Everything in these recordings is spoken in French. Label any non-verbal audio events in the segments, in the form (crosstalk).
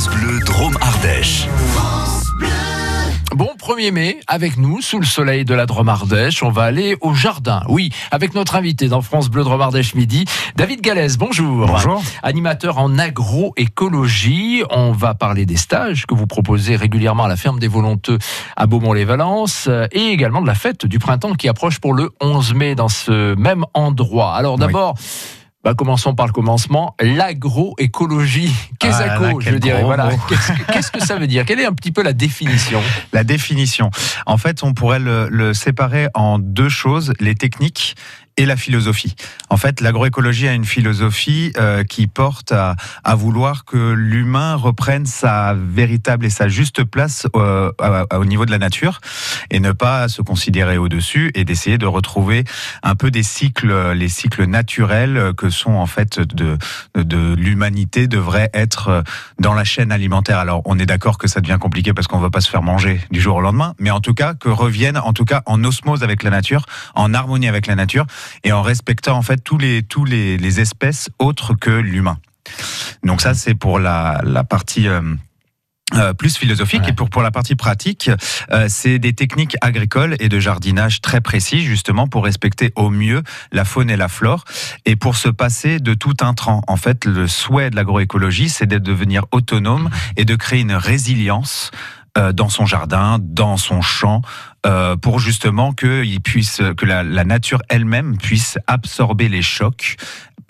France Bleu Drôme Ardèche. Bon, 1er mai, avec nous, sous le soleil de la Drôme Ardèche, on va aller au jardin. Oui, avec notre invité dans France Bleu Drôme Ardèche midi, David Galès. Bonjour. Bonjour. Animateur en agroécologie. On va parler des stages que vous proposez régulièrement à la ferme des Volonteux à Beaumont-les-Valences euh, et également de la fête du printemps qui approche pour le 11 mai dans ce même endroit. Alors d'abord, bah, commençons par le commencement. L'agroécologie. Qu'est-ce Ah, je dirais voilà. Qu'est-ce que- Qu'est-ce que ça veut dire? Quelle est un petit peu la définition? (laughs) La définition. En fait, on pourrait le, le séparer en deux choses, les techniques et la philosophie. En fait, l'agroécologie a une philosophie euh, qui porte à, à vouloir que l'humain reprenne sa véritable et sa juste place euh, au niveau de la nature et ne pas se considérer au-dessus et d'essayer de retrouver un peu des cycles, les cycles naturels que sont en fait de, de l'humanité devraient être dans la chaîne alimentaire. Alors, on est d'accord que ça devient compliqué parce qu'on ne va pas se faire manger du jour au lendemain, mais en tout cas, que reviennent, en tout cas, en osmose avec la nature, en harmonie avec la nature et en respectant, en fait, tous les, tous les, les espèces autres que l'humain. Donc ça, c'est pour la, la partie... euh, euh, plus philosophique Ouais. et pour pour la partie pratique, euh, c'est des techniques agricoles et de jardinage très précis justement pour respecter au mieux la faune et la flore et pour se passer de tout intrant. En fait, le souhait de l'agroécologie, c'est de devenir autonome et de créer une résilience euh, dans son jardin, dans son champ, euh, pour justement que il puisse, que la, la nature elle-même puisse absorber les chocs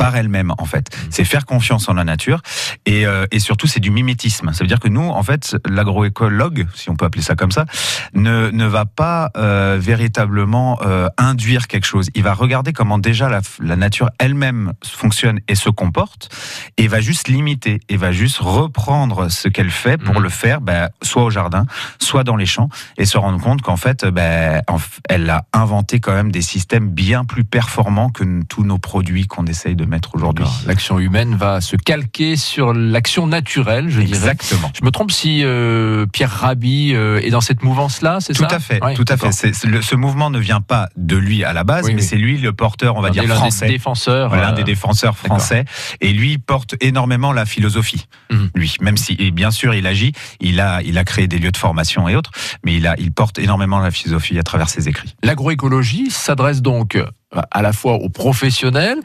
par elle-même en fait. C'est faire confiance en la nature et, euh, et surtout c'est du mimétisme. Ça veut dire que nous en fait l'agroécologue, si on peut appeler ça comme ça, ne, ne va pas euh, véritablement euh, induire quelque chose. Il va regarder comment déjà la, la nature elle-même fonctionne et se comporte et va juste limiter et va juste reprendre ce qu'elle fait pour Mhm. le faire ben, soit au jardin, soit dans les champs et se rendre compte qu'en fait f- elle a inventé quand même des systèmes bien plus performants que tous nos produits qu'on essaye de mettre aujourd'hui. L'action humaine va se calquer sur l'action naturelle, je dirais. Exactement. Je me trompe si euh, Pierre Rabhi euh, est dans cette mouvance-là, c'est Tout ça à fait, Ouais, tout à fait. le- ce mouvement ne vient pas de lui à la base, Oui, mais oui. c'est lui le porteur, on va dire des- l'un des français. défenseurs. L'un euh, des défenseurs français. Et lui porte énormément la philosophie. Mhm. Lui, même si, et bien sûr, il agit, il a, il a créé des lieux de formation et autres, mais il a, il porte énormément la philosophie à travers ses écrits. L'agroécologie s'adresse donc à la fois aux professionnels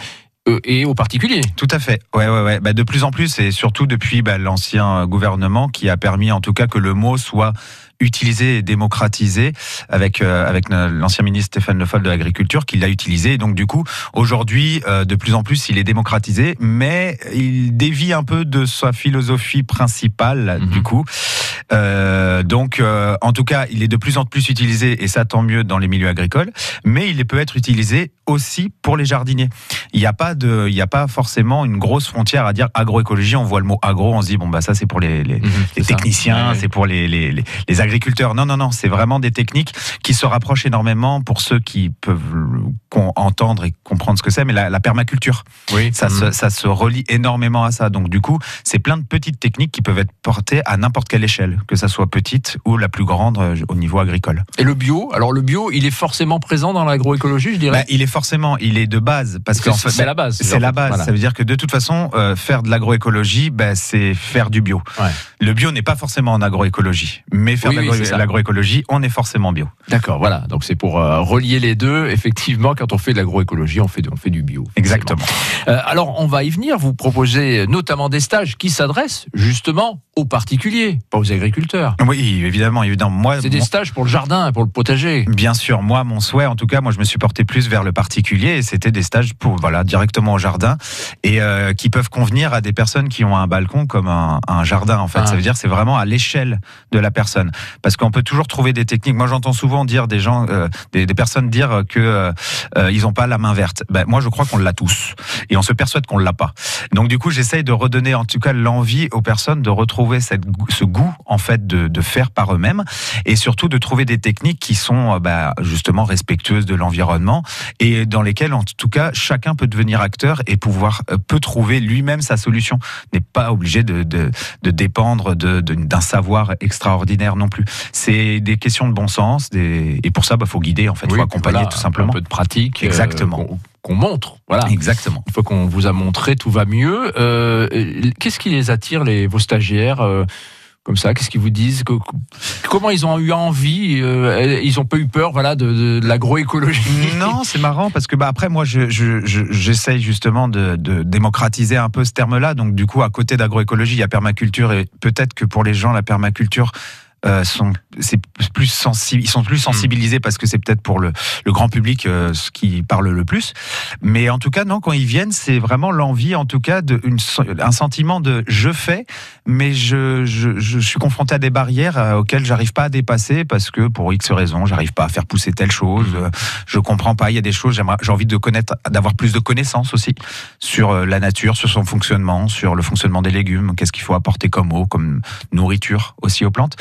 et aux particuliers. Tout à fait. Ouais, ouais, ouais. Bah, de plus en plus, et surtout depuis bah, l'ancien gouvernement qui a permis, en tout cas, que le mot soit utilisé et démocratisé avec euh, avec l'ancien ministre Stéphane Le Foll de l'agriculture qui l'a utilisé. Et donc du coup, aujourd'hui, euh, de plus en plus, il est démocratisé, mais il dévie un peu de sa philosophie principale. Mhm. Du coup, Euh, donc euh, en tout cas, il est de plus en plus utilisé et ça tant mieux dans les milieux agricoles, mais il peut être utilisé aussi pour les jardiniers. Il n'y a pas de, il n'y a pas forcément une grosse frontière à dire agroécologie. On voit le mot agro, on se dit bon bah ça c'est pour les, les, Mhm, les techniciens, Ouais, c'est pour les, les, agriculteurs. Non, non, non, c'est vraiment des techniques qui se rapprochent énormément pour ceux qui peuvent entendre et comprendre ce que c'est, mais la, la permaculture, Oui. ça, Mhm. se, ça se relie énormément à ça. Donc du coup, c'est plein de petites techniques qui peuvent être portées à n'importe quelle échelle, que ça soit petite ou la plus grande euh, au niveau agricole. Et le bio? Alors le bio, il est forcément présent dans l'agroécologie, je dirais? Bah, il est forcément, il est de base parce que c'est fait, c'est la base. C'est la base. Voilà. Ça veut dire que de toute façon, euh, faire de l'agroécologie, ben, c'est faire du bio. Ouais. Le bio n'est pas forcément en agroécologie, mais faire Oui, de oui, l'agroécologie, on est forcément bio. D'accord, voilà. Donc c'est pour euh, relier les deux. Effectivement, quand on fait de l'agroécologie, on fait, de- on fait du bio. Exactement. Euh, alors, on va y venir. Vous proposez notamment des stages qui s'adressent justement aux particuliers, pas aux agriculteurs. Oui, évidemment, évidemment. Moi, C'est des mon- stages pour le jardin, pour le potager. Bien sûr, moi, mon souhait, en tout cas, moi, je me suis porté plus vers le particulier et c'était des stages pour, voilà, directement au jardin et euh, qui peuvent convenir à des personnes qui ont un balcon comme un, un jardin, en fait. Ah. Ça veut dire, c'est vraiment à l'échelle de la personne. Parce qu'on peut toujours trouver des techniques. Moi, j'entends souvent dire des gens, euh, des, des personnes dire que euh, ils ont pas la main verte. Ben, moi, je crois qu'on l'a tous et on se persuade qu'on l'a pas. Donc, du coup, j'essaye de redonner, en tout cas, l'envie aux personnes de retrouver cette, goût- ce goût, en fait, de, de faire par eux-mêmes et surtout de trouver des techniques qui sont euh, bah, justement respectueuses de l'environnement et dans lesquelles en tout cas chacun peut devenir acteur et pouvoir euh, peut trouver lui-même sa solution n'est pas obligé de, de, de dépendre d'un savoir extraordinaire non plus c'est des questions de bon sens des... et pour ça il faut guider en fait faut Oui, accompagner voilà, tout simplement Un peu de pratique. euh, Exactement. Qu'on- montre. Voilà. Exactement. Une fois qu'on vous a montré, tout va mieux. Euh, Qu'est-ce qui les attire, les, vos stagiaires euh, comme ça? Qu'est-ce qu'ils vous disent? Que- Comment ils ont eu envie euh, Ils ont pas eu peur, voilà, de, de l'agroécologie? Non, c'est marrant parce que bah, après moi je- je- je- j'essaye justement de, de démocratiser un peu ce terme-là. Donc du coup à côté d'agroécologie il y a permaculture et peut-être que pour les gens la permaculture euh, sont c'est plus sensible ils sont plus sensibilisés parce que c'est peut-être pour le, le grand public euh, ce qui parle le plus. Mais en tout cas non quand ils viennent c'est vraiment l'envie en tout cas de une, un sentiment de je fais mais je, je, je suis confronté à des barrières euh, auxquelles j'arrive pas à dépasser parce que pour X raisons j'arrive pas à faire pousser telle chose euh, je comprends pas il y a des choses j'ai envie de connaître d'avoir plus de connaissances aussi sur la nature sur son fonctionnement sur le fonctionnement des légumes qu'est-ce qu'il faut apporter comme eau comme nourriture aussi aux plantes.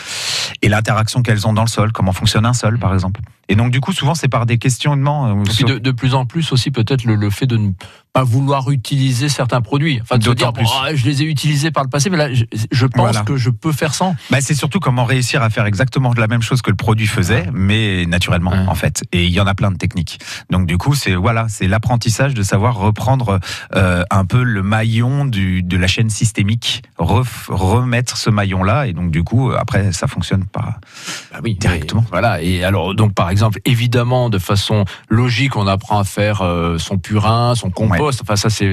Et l'interaction qu'elles ont dans le sol, comment fonctionne un sol par exemple. Et donc du coup souvent c'est par des questionnements. euh, Et puis sur- de, de plus en plus aussi peut-être le, le fait de ne pas vouloir utiliser certains produits. Enfin, de se dire, plus. ah, je les ai utilisés par le passé, mais là, je, je pense Voilà. que je peux faire sans. Bah, c'est surtout comment réussir à faire exactement la même chose que le produit faisait, mais naturellement Ouais. en fait. Et il y en a plein de techniques. Donc du coup c'est voilà c'est l'apprentissage de savoir reprendre euh, un peu le maillon du, de la chaîne systémique, ref- remettre ce maillon là et donc du coup après ça fonctionne pas. Bah oui, Directement. mais voilà. Et alors, donc, par exemple, évidemment, de façon logique, on apprend à faire euh, son purin, son compost. Enfin, ça, c'est,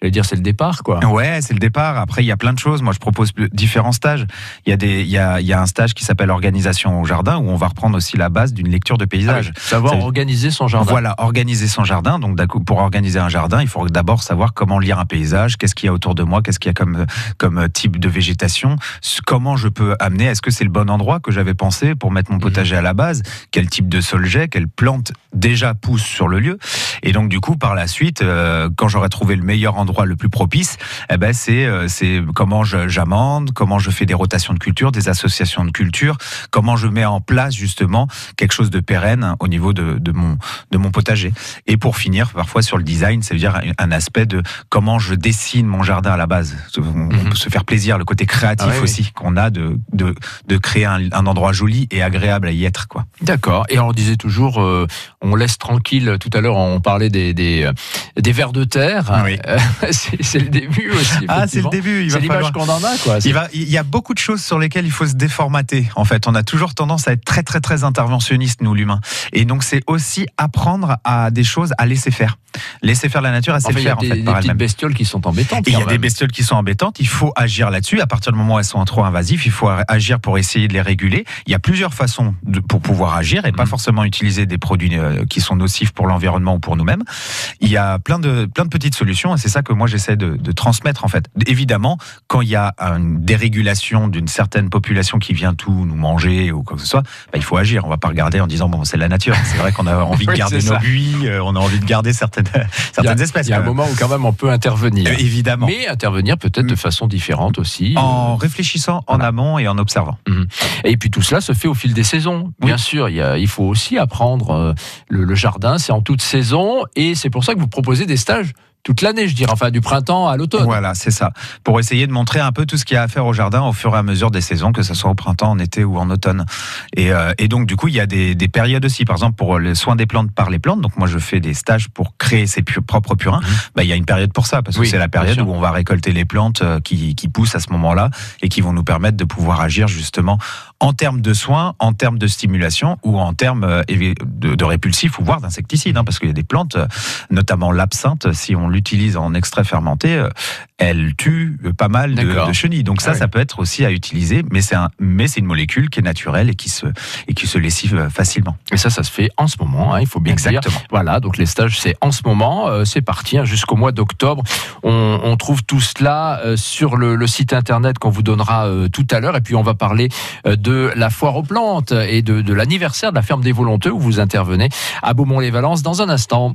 j'allais dire, c'est le départ, quoi. Ouais, c'est le départ. Après, il y a plein de choses. Moi, je propose différents stages. Il y a des, il y a, il y a un stage qui s'appelle organisation au jardin où on va reprendre aussi la base d'une lecture de Ah paysage. oui, savoir organiser son jardin. Voilà, organiser son jardin. Donc, pour organiser un jardin, il faut d'abord savoir comment lire un paysage, qu'est-ce qu'il y a autour de moi, qu'est-ce qu'il y a comme, comme type de végétation, comment je peux amener, est-ce que c'est le bon endroit que j'avais pensé pour mettre mon potager à la base, quel type de sol j'ai, quelle plante déjà pousse sur le lieu. Et donc, du coup, par la suite, euh, quand j'aurai trouvé le meilleur endroit le plus propice, eh ben, c'est, euh, c'est comment j'amende, comment je fais des rotations de culture, des associations de culture, comment je mets en place justement quelque chose de pérenne au niveau de, de mon, de mon potager. Et pour finir, parfois sur le design, ça veut dire un aspect de comment je dessine mon jardin à la base. On Mhm. peut se faire plaisir, le côté créatif Ah oui. aussi qu'on a de, de, de créer un, un endroit joli et agréable à y être. Quoi. D'accord. Et on disait toujours, euh, on laisse tranquille. Tout à l'heure, on parlait des des, euh, des vers de terre. Oui. (laughs) C'est le début aussi. Ah, c'est le début. Il C'est l'image qu'on en a, quoi. Il, va, il y a beaucoup de choses sur lesquelles il faut se déformater. En fait, on a toujours tendance à être très très très interventionniste nous l'humain. Et donc c'est aussi apprendre à des choses à laisser faire. Laisser faire la nature, à Enfin, le il y a faire en des, fait des par petites elle-même. bestioles qui sont embêtantes. Il y a des bestioles qui sont embêtantes, il faut agir là-dessus. À partir du moment où elles sont trop invasives, il faut agir pour essayer de les réguler. Il y a plusieurs façons de, pour pouvoir agir et pas Mhm. forcément utiliser des produits euh, qui sont nocifs pour l'environnement ou pour nous-mêmes. Il y a plein de, plein de petites solutions et c'est ça que moi j'essaie de, de transmettre en fait. Évidemment, quand il y a une dérégulation d'une certaine population qui vient tout nous manger ou quoi que ce soit, bah, il faut agir. On va pas regarder en disant bon c'est la nature. C'est vrai qu'on a (laughs) envie de garder nos buis, euh, on a envie de garder certaines, a- certaines espèces. Il y a un moment où quand même on peut intervenir. Euh, évidemment. Mais intervenir peut-être de façon différente aussi. En réfléchissant en amont et en observant. Et puis tout cela se fait au fil des saisons. Oui. Bien sûr, il, y a- il faut aussi apprendre euh, le, le jardin, c'est en toute saison, et c'est pour ça que vous proposez des stages toute l'année, je dirais, enfin du printemps à l'automne. Voilà, c'est ça. Pour essayer de montrer un peu tout ce qu'il y a à faire au jardin au fur et à mesure des saisons, que ce soit au printemps, en été ou en automne. Et, euh, et donc, du coup, il y a des, des périodes aussi. Par exemple, pour le soin des plantes par les plantes. Donc, moi, je fais des stages pour créer ses pu- propres purins. Mhm. Bah, il y a une période pour ça, parce que Oui, c'est la période où on va récolter les plantes euh, qui, qui poussent à ce moment-là et qui vont nous permettre de pouvoir agir justement en termes de soins, en termes de stimulation ou en termes euh, de, de répulsifs ou voire d'insecticides. hein, parce qu'il y a des plantes, notamment l'absinthe, si on l'utilise en extrait fermenté, euh, elle tue pas mal de, chenilles. Donc ça, Ah oui. ça peut être aussi à utiliser, mais c'est un, mais c'est une molécule qui est naturelle et qui se, et qui se lessive euh, facilement. Et ça, ça se fait en ce moment, hein, il faut bien le dire. Exactement. Voilà, donc les stages, c'est en ce moment, euh, c'est parti hein, jusqu'au mois d'octobre. On, on trouve tout cela euh, sur le, le site internet qu'on vous donnera euh, tout à l'heure. Et puis on va parler de la foire aux plantes et de, de l'anniversaire de la ferme des Volonteux où vous intervenez à Beaumont-les-Valences dans un instant.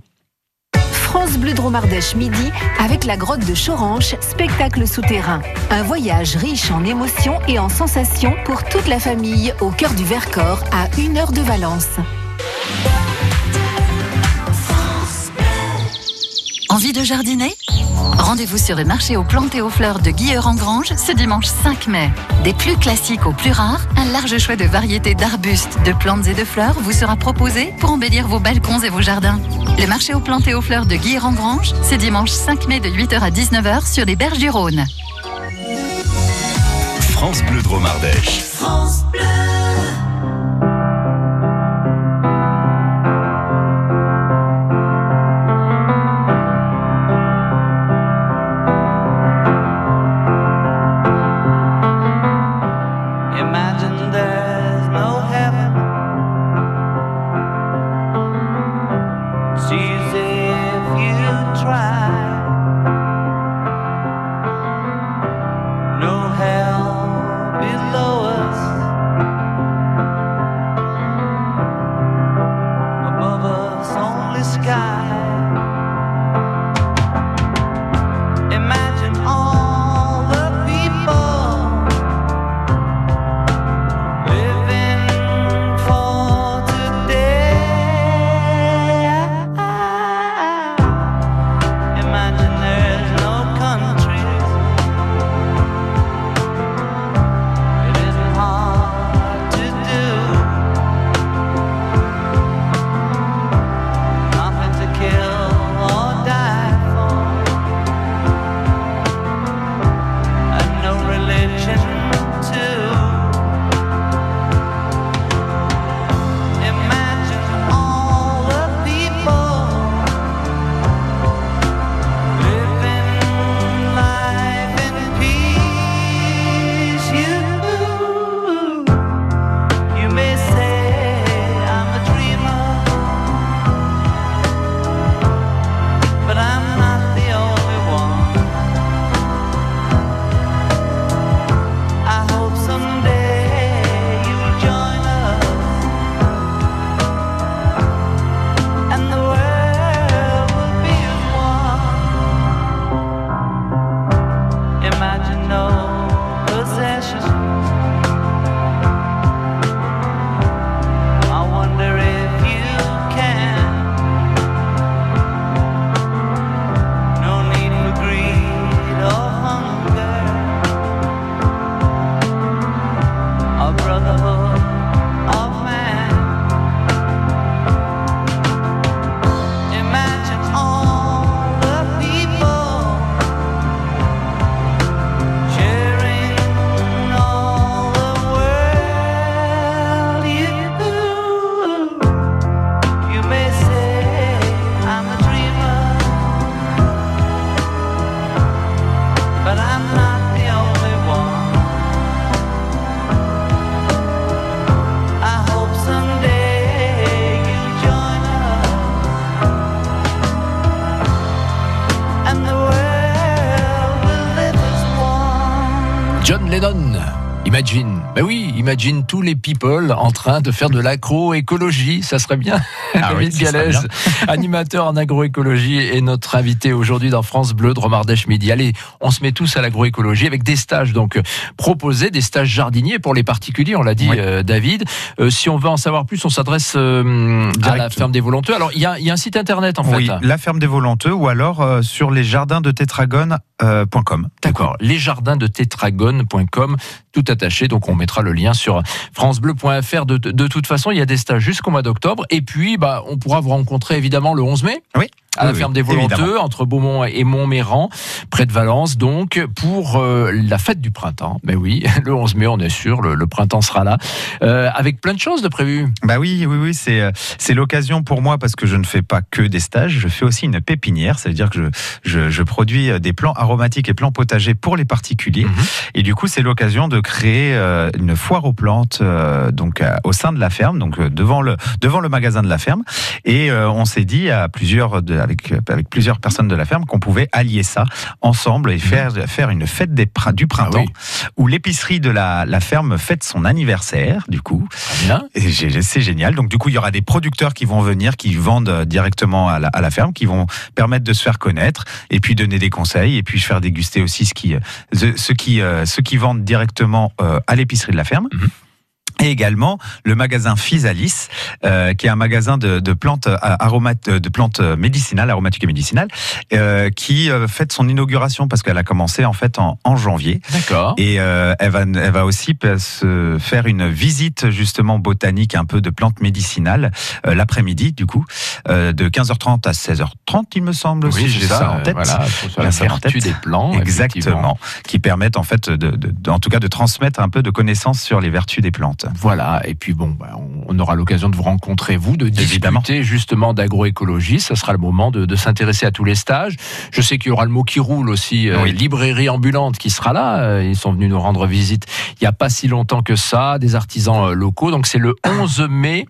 France Bleu Dromardèche midi avec la grotte de Choranche, spectacle souterrain. Un voyage riche en émotions et en sensations pour toute la famille au cœur du Vercors à une heure de Valence. Envie de jardiner? Rendez-vous sur le marché aux plantes et aux fleurs de Guilleur-en-Grange ce dimanche 5 mai. Des plus classiques aux plus rares, un large choix de variétés d'arbustes, de plantes et de fleurs vous sera proposé pour embellir vos balcons et vos jardins. Le marché aux plantes et aux fleurs de Guilleur-en-Grange, c'est dimanche 5 mai de 8h à 19h sur les berges du Rhône. France Bleu Drôme Ardèche. Imagine John Lennon. Imagine, ben oui, imagine tous les people en train de faire de l'agroécologie, ça serait bien. Ah oui, David Galès, bien. (laughs) animateur en agroécologie, est notre invité aujourd'hui dans France Bleu de Romardèche Midi. Allez, on se met tous à l'agroécologie avec des stages donc euh, proposés, des stages jardiniers pour les particuliers, on l'a dit Oui. euh, David. Euh, si on veut en savoir plus, on s'adresse euh, à la ferme des volonteux. Alors, il y a, il y a un site internet en Oui, fait. la ferme des volonteux ou alors sur les jardins de tétragone.com. D'accord. Lesjardins de tétragone.com, tout attaché. Donc, on mettra le lien sur FranceBleu.fr. De, toute façon, il y a des stages jusqu'au mois d'octobre. Et puis, bah, on pourra vous rencontrer évidemment le 11 mai. Oui. À la Oui, ferme des évidemment. entre Beaumont et Montméran, près de Valence, donc, pour euh, la fête du printemps. Mais oui, (laughs) le 11 mai, on est sûr, le, le printemps sera là, euh, avec plein de choses de prévues. Bah oui, oui, oui, c'est euh, c'est l'occasion pour moi parce que je ne fais pas que des stages, je fais aussi une pépinière, ça veut dire que je, je, je produis des plants aromatiques et plants potagers pour les particuliers. Mhm. Et du coup, c'est l'occasion de créer euh, une foire aux plantes donc au sein de la ferme, donc devant le devant le magasin de la ferme. Et on s'est dit à plusieurs de, avec avec plusieurs personnes de la ferme qu'on pouvait allier ça ensemble et faire faire une fête des, du printemps. Ah oui. où l'épicerie de la, la ferme fête son anniversaire. Du coup, j'ai- C'est génial. Donc du coup, il y aura des producteurs qui vont venir, qui vendent euh, directement à la, à la ferme, qui vont permettre de se faire connaître et puis donner des conseils et puis faire déguster aussi ce qui, euh, ce- ceux qui, euh, ceux qui vendent directement euh, à l'épicerie de la ferme. Mhm. Et également le magasin Physalis, euh, qui est un magasin de, de plantes euh, aromates, de plantes médicinales, aromatiques et médicinales, euh, qui euh, fête son inauguration parce qu'elle a commencé en fait en, en janvier. D'accord. Et euh, elle, va, elle va aussi se faire une visite justement botanique un peu de plantes médicinales euh, l'après-midi du coup, euh, de 15h30 à 16h30 il me semble, si j'ai ça, en euh, tête. Voilà, la ça en vertu des plants. Exactement, qui permettent en fait, de, de- de- en tout cas, de transmettre un peu de connaissances sur les vertus des plantes. Voilà, et puis bon, bah, on- aura l'occasion de vous rencontrer, vous, de Évidemment. discuter justement d'agroécologie. Ça sera le moment de, de s'intéresser à tous les stages. Je sais qu'il y aura le mot qui roule aussi, euh, Oui. librairie ambulante qui sera là. Euh, Ils sont venus nous rendre visite il n'y a pas si longtemps que ça, des artisans euh, locaux. Donc c'est le 11 mai,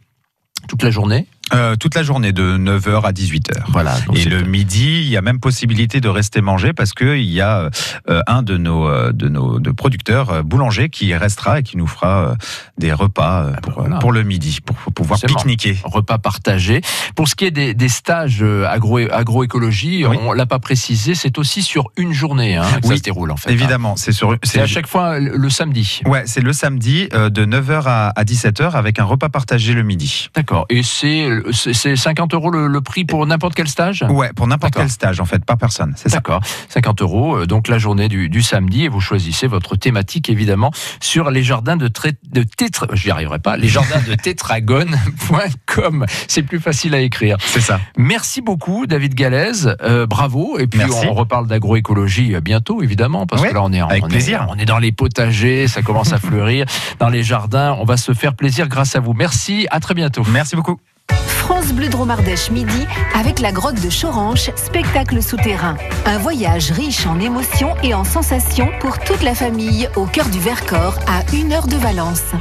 toute la journée. Euh, toute la journée de 9h à 18h. Voilà. Et le midi, il y a même possibilité de rester manger parce que il y a euh, un de nos euh, de nos de producteurs boulangers qui restera et qui nous fera des repas pour, Ah voilà. pour le midi pour, pour pouvoir pique-niquer. repas partagés. Pour ce qui est des, des stages agro, agroécologie, Oui. on l'a pas précisé, c'est aussi sur une journée hein, que ça se déroule en fait. hein. Évidemment, c'est sur C'est à chaque fois le, samedi. Ouais, c'est le samedi de 9h à, à 17h avec un repas partagé le midi. D'accord. Et c'est c'est- c'est 50 euros le, le prix pour n'importe quel stage? Ouais, pour n'importe quel stage en fait, par personne, c'est ça. D'accord, 50 euros, euh, donc la journée du, du samedi, et vous choisissez votre thématique évidemment sur les jardins de, de tétra, j'y arriverai pas, les jardins de (laughs) tétragone.com. C'est plus facile à écrire. C'est ça. Merci beaucoup, David Galaise. Euh, bravo. Et puis, Merci. on reparle d'agroécologie euh, bientôt, évidemment, parce que là, on est, en- avec on, est, plaisir. on est dans les potagers, ça commence à fleurir. Dans les jardins, on va se faire plaisir grâce à vous. Merci, à très bientôt. Merci beaucoup. France Bleu Dromardèche midi avec la grotte de Choranche, spectacle souterrain. Un voyage riche en émotions et en sensations pour toute la famille au cœur du Vercors à une heure de Valence.